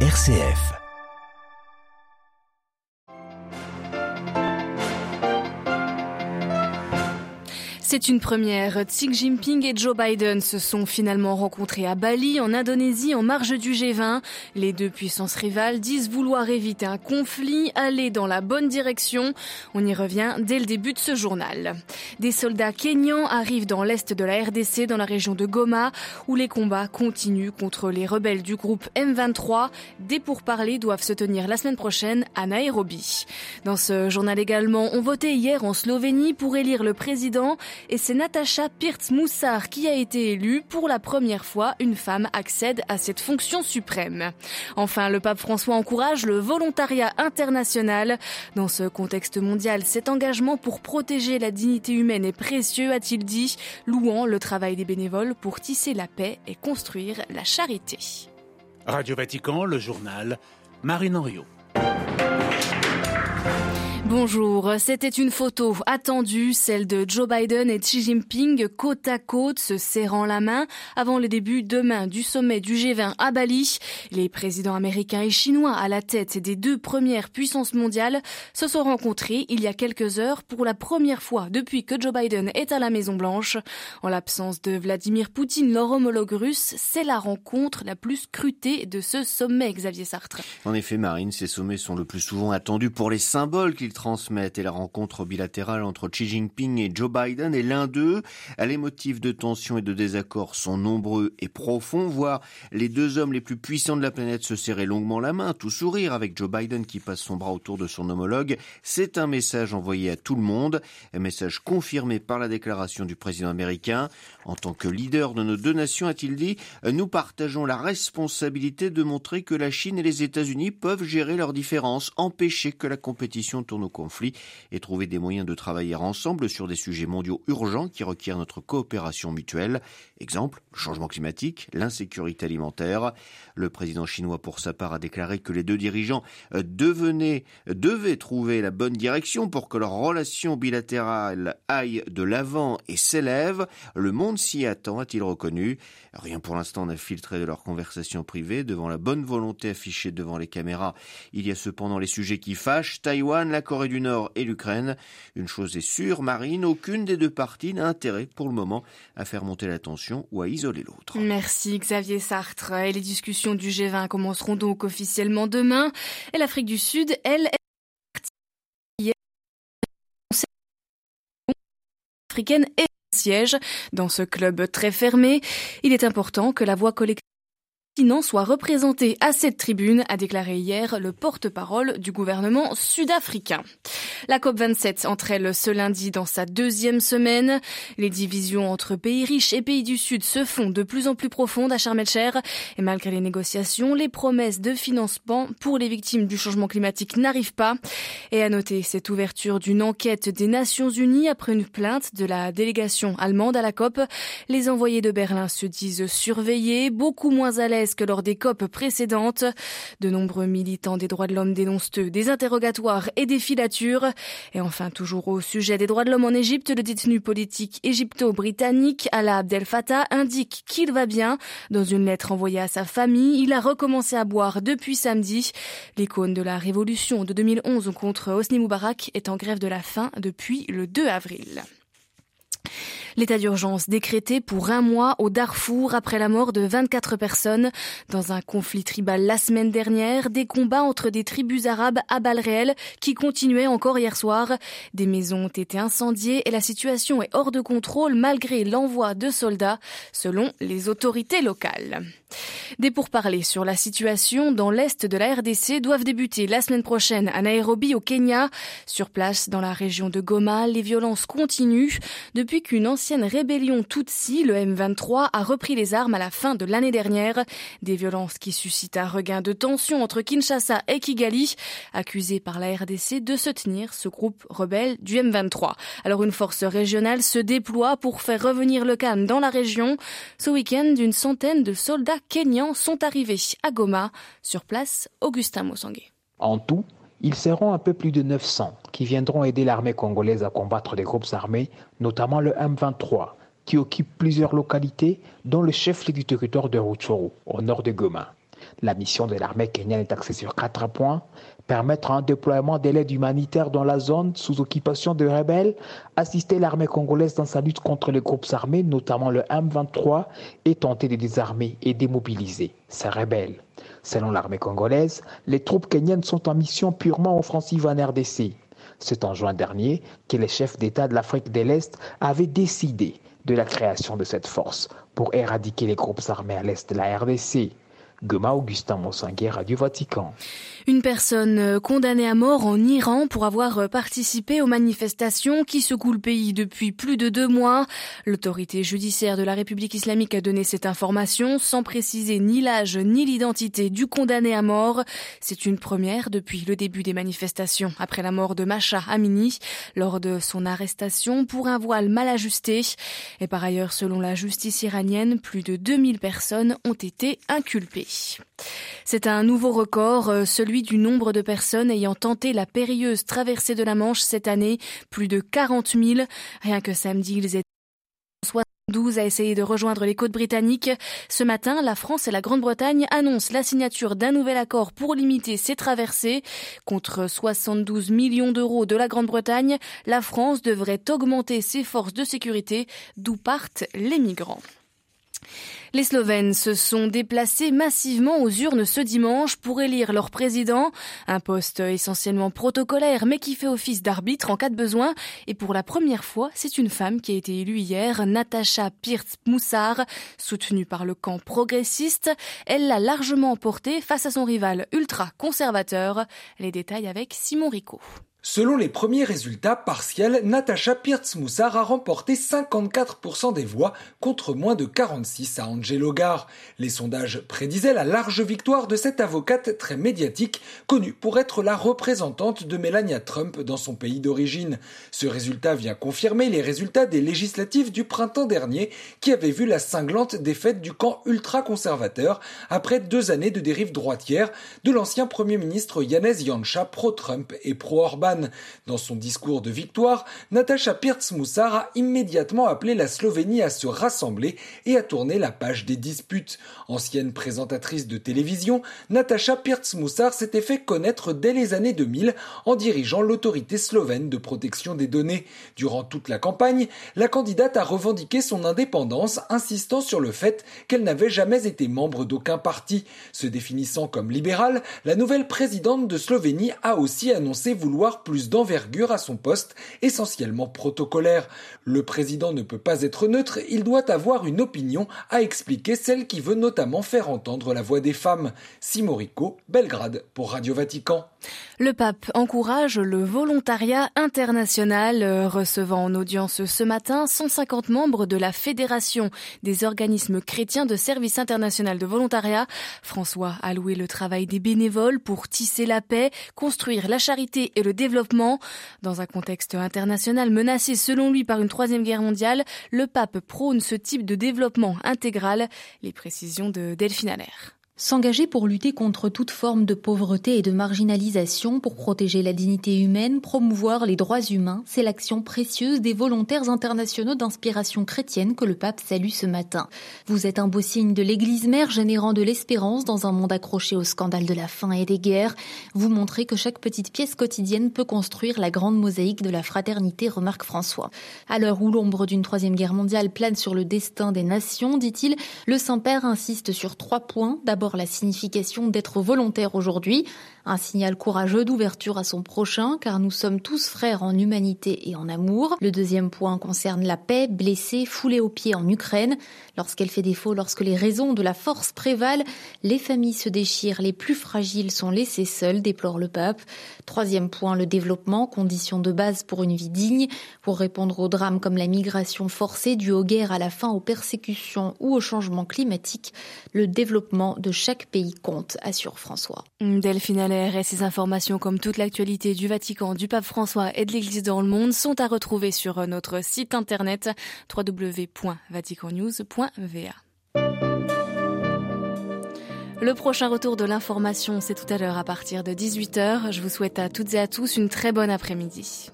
RCF. C'est une première. Xi Jinping et Joe Biden se sont finalement rencontrés à Bali, en Indonésie, en marge du G20. Les deux puissances rivales disent vouloir éviter un conflit, aller dans la bonne direction. On y revient dès le début de ce journal. Des soldats kenyans arrivent dans l'est de la RDC, dans la région de Goma, où les combats continuent contre les rebelles du groupe M23. Des pourparlers doivent se tenir la semaine prochaine à Nairobi. Dans ce journal également, on votait hier en Slovénie pour élire le président et c'est Natacha Pirtz-Moussard qui a été élue. Pour la première fois, une femme accède à cette fonction suprême. Enfin, le pape François encourage le volontariat international. Dans ce contexte mondial, cet engagement pour protéger la dignité humaine est précieux, a-t-il dit, louant le travail des bénévoles pour tisser la paix et construire la charité. Radio Vatican, le journal, Marine Henriot. Bonjour, c'était une photo attendue, celle de Joe Biden et Xi Jinping côte à côte, se serrant la main avant le début demain du sommet du G20 à Bali. Les présidents américains et chinois à la tête des deux premières puissances mondiales se sont rencontrés il y a quelques heures pour la première fois depuis que Joe Biden est à la Maison Blanche. En l'absence de Vladimir Poutine, leur homologue russe, c'est la rencontre la plus scrutée de ce sommet, Xavier Sartre. En effet, Marine, ces sommets sont le plus souvent attendus pour les symboles transmettent et la rencontre bilatérale entre Xi Jinping et Joe Biden est l'un d'eux. Les motifs de tension et de désaccord sont nombreux et profonds, voire les deux hommes les plus puissants de la planète se serraient longuement la main, tout sourire avec Joe Biden qui passe son bras autour de son homologue. C'est un message envoyé à tout le monde, un message confirmé par la déclaration du président américain. En tant que leader de nos deux nations, a-t-il dit, nous partageons la responsabilité de montrer que la Chine et les États-Unis peuvent gérer leurs différences, empêcher que la compétition tourne conflit et trouver des moyens de travailler ensemble sur des sujets mondiaux urgents qui requièrent notre coopération mutuelle. Exemple, le changement climatique, l'insécurité alimentaire. Le président chinois, pour sa part, a déclaré que les deux dirigeants euh, devenaient, devaient trouver la bonne direction pour que leur relation bilatérale aille de l'avant et s'élève. Le monde s'y attend, a-t-il reconnu. Rien pour l'instant n'a filtré de leur conversation privée devant la bonne volonté affichée devant les caméras. Il y a cependant les sujets qui fâchent. Taïwan, la Corée du Nord et l'Ukraine. Une chose est sûre, Marine, aucune des deux parties n'a intérêt pour le moment à faire monter la tension ou à isoler l'autre. Merci Xavier Sartre. Et les discussions du G20 commenceront donc officiellement demain. Et l'Afrique du Sud, elle, est africaine et siège dans ce club très fermé. Il est important que la voix collective soit représenté à cette tribune, a déclaré hier le porte-parole du gouvernement sud-africain. La COP27 entre elle ce lundi dans sa deuxième semaine. Les divisions entre pays riches et pays du Sud se font de plus en plus profondes à Sharm el et malgré les négociations, les promesses de financement pour les victimes du changement climatique n'arrivent pas. Et à noter cette ouverture d'une enquête des Nations Unies après une plainte de la délégation allemande à la COP. Les envoyés de Berlin se disent surveillés, beaucoup moins à l'aise que lors des COP précédentes. De nombreux militants des droits de l'homme dénoncent des interrogatoires et des filatures. Et enfin, toujours au sujet des droits de l'homme en Égypte, le détenu politique égypto-britannique Alaa Abdel Fattah indique qu'il va bien. Dans une lettre envoyée à sa famille, il a recommencé à boire depuis samedi. L'icône de la révolution de 2011 contre Hosni Moubarak est en grève de la faim depuis le 2 avril. L'état d'urgence décrété pour un mois au Darfour après la mort de 24 personnes dans un conflit tribal la semaine dernière, des combats entre des tribus arabes à balles réelles qui continuaient encore hier soir. Des maisons ont été incendiées et la situation est hors de contrôle malgré l'envoi de soldats selon les autorités locales. Des pourparlers sur la situation dans l'est de la RDC doivent débuter la semaine prochaine à Nairobi au Kenya. Sur place, dans la région de Goma, les violences continuent depuis qu'une ancienne rébellion Tutsi, le M23, a repris les armes à la fin de l'année dernière. Des violences qui suscitent un regain de tension entre Kinshasa et Kigali, accusé par la RDC de se tenir ce groupe rebelle du M23. Alors une force régionale se déploie pour faire revenir le calme dans la région. Ce week-end, une centaine de soldats kenyans sont arrivés à Goma. Sur place, Augustin Mossangué. En tout, ils seront un peu plus de 900 qui viendront aider l'armée congolaise à combattre des groupes armés, notamment le M23, qui occupe plusieurs localités, dont le chef-lieu du territoire de Rutshuru, au nord de Goma. La mission de l'armée kenyane est axée sur quatre points permettre un déploiement de l'aide humanitaire dans la zone sous occupation de rebelles, assister l'armée congolaise dans sa lutte contre les groupes armés, notamment le M23, et tenter de désarmer et démobiliser ces rebelles. Selon l'armée congolaise, les troupes kenyanes sont en mission purement offensive en RDC. C'est en juin dernier que les chefs d'État de l'Afrique de l'Est avaient décidé de la création de cette force pour éradiquer les groupes armés à l'est de la RDC. Goma Augustin Monsanguet, Radio Vatican. Une personne euh, condamnée à mort en Iran pour avoir euh, participé aux manifestations qui secouent le pays depuis plus de deux mois. L'autorité judiciaire de la République islamique a donné cette information sans préciser ni l'âge ni l'identité du condamné à mort. C'est une première depuis le début des manifestations après la mort de Macha Amini lors de son arrestation pour un voile mal ajusté. Et par ailleurs, selon la justice iranienne, plus de 2000 personnes ont été inculpées. C'est un nouveau record, euh, celui du nombre de personnes ayant tenté la périlleuse traversée de la Manche cette année, plus de 40 000. Rien que samedi, ils étaient 72 à essayer de rejoindre les côtes britanniques. Ce matin, la France et la Grande-Bretagne annoncent la signature d'un nouvel accord pour limiter ces traversées. Contre 72 millions d'euros de la Grande-Bretagne, la France devrait augmenter ses forces de sécurité, d'où partent les migrants. Les Slovènes se sont déplacés massivement aux urnes ce dimanche pour élire leur président, un poste essentiellement protocolaire mais qui fait office d'arbitre en cas de besoin. Et pour la première fois, c'est une femme qui a été élue hier, Natasha Pirc-Moussar, soutenue par le camp progressiste. Elle l'a largement emporté face à son rival ultra-conservateur. Les détails avec Simon Rico. Selon les premiers résultats partiels, Natacha Pirtz-Moussar a remporté 54% des voix contre moins de 46 à Angelo Gar. Les sondages prédisaient la large victoire de cette avocate très médiatique, connue pour être la représentante de Melania Trump dans son pays d'origine. Ce résultat vient confirmer les résultats des législatives du printemps dernier, qui avaient vu la cinglante défaite du camp ultra-conservateur après deux années de dérive droitière de l'ancien premier ministre Janez Janša pro-Trump et pro-Orban. Dans son discours de victoire, Natacha Pirc-Moussar a immédiatement appelé la Slovénie à se rassembler et à tourner la page des disputes. Ancienne présentatrice de télévision, Natacha Pirc-Moussar s'était fait connaître dès les années 2000 en dirigeant l'autorité slovène de protection des données. Durant toute la campagne, la candidate a revendiqué son indépendance, insistant sur le fait qu'elle n'avait jamais été membre d'aucun parti. Se définissant comme libérale, la nouvelle présidente de Slovénie a aussi annoncé vouloir plus d'envergure à son poste, essentiellement protocolaire. Le président ne peut pas être neutre, il doit avoir une opinion, à expliquer celle qui veut notamment faire entendre la voix des femmes. Simorico, Belgrade, pour Radio Vatican. Le pape encourage le volontariat international, euh, recevant en audience ce matin 150 membres de la Fédération des organismes chrétiens de service international de volontariat. François a loué le travail des bénévoles pour tisser la paix, construire la charité et le développement. Dans un contexte international menacé selon lui par une troisième guerre mondiale, le pape prône ce type de développement intégral. Les précisions de Delphine Allaire. S'engager pour lutter contre toute forme de pauvreté et de marginalisation, pour protéger la dignité humaine, promouvoir les droits humains, c'est l'action précieuse des volontaires internationaux d'inspiration chrétienne que le pape salue ce matin. Vous êtes un beau signe de l'Église mère générant de l'espérance dans un monde accroché au scandale de la faim et des guerres. Vous montrez que chaque petite pièce quotidienne peut construire la grande mosaïque de la fraternité, remarque François. À l'heure où l'ombre d'une troisième guerre mondiale plane sur le destin des nations, dit-il, le Saint-Père insiste sur trois points. D'abord, la signification d'être volontaire aujourd'hui, un signal courageux d'ouverture à son prochain, car nous sommes tous frères en humanité et en amour. Le deuxième point concerne la paix, blessée, foulée aux pieds en Ukraine. Lorsqu'elle fait défaut, lorsque les raisons de la force prévalent, les familles se déchirent, les plus fragiles sont laissés seuls, déplore le pape. Troisième point, le développement, condition de base pour une vie digne, pour répondre aux drames comme la migration forcée due aux guerres, à la fin aux persécutions ou au changement climatique. Le développement de chaque pays compte, assure François. Delphine Allaire et ses informations comme toute l'actualité du Vatican, du pape François et de l'Église dans le monde sont à retrouver sur notre site internet www.vaticannews.va. Le prochain retour de l'information, c'est tout à l'heure à partir de 18h. Je vous souhaite à toutes et à tous une très bonne après-midi.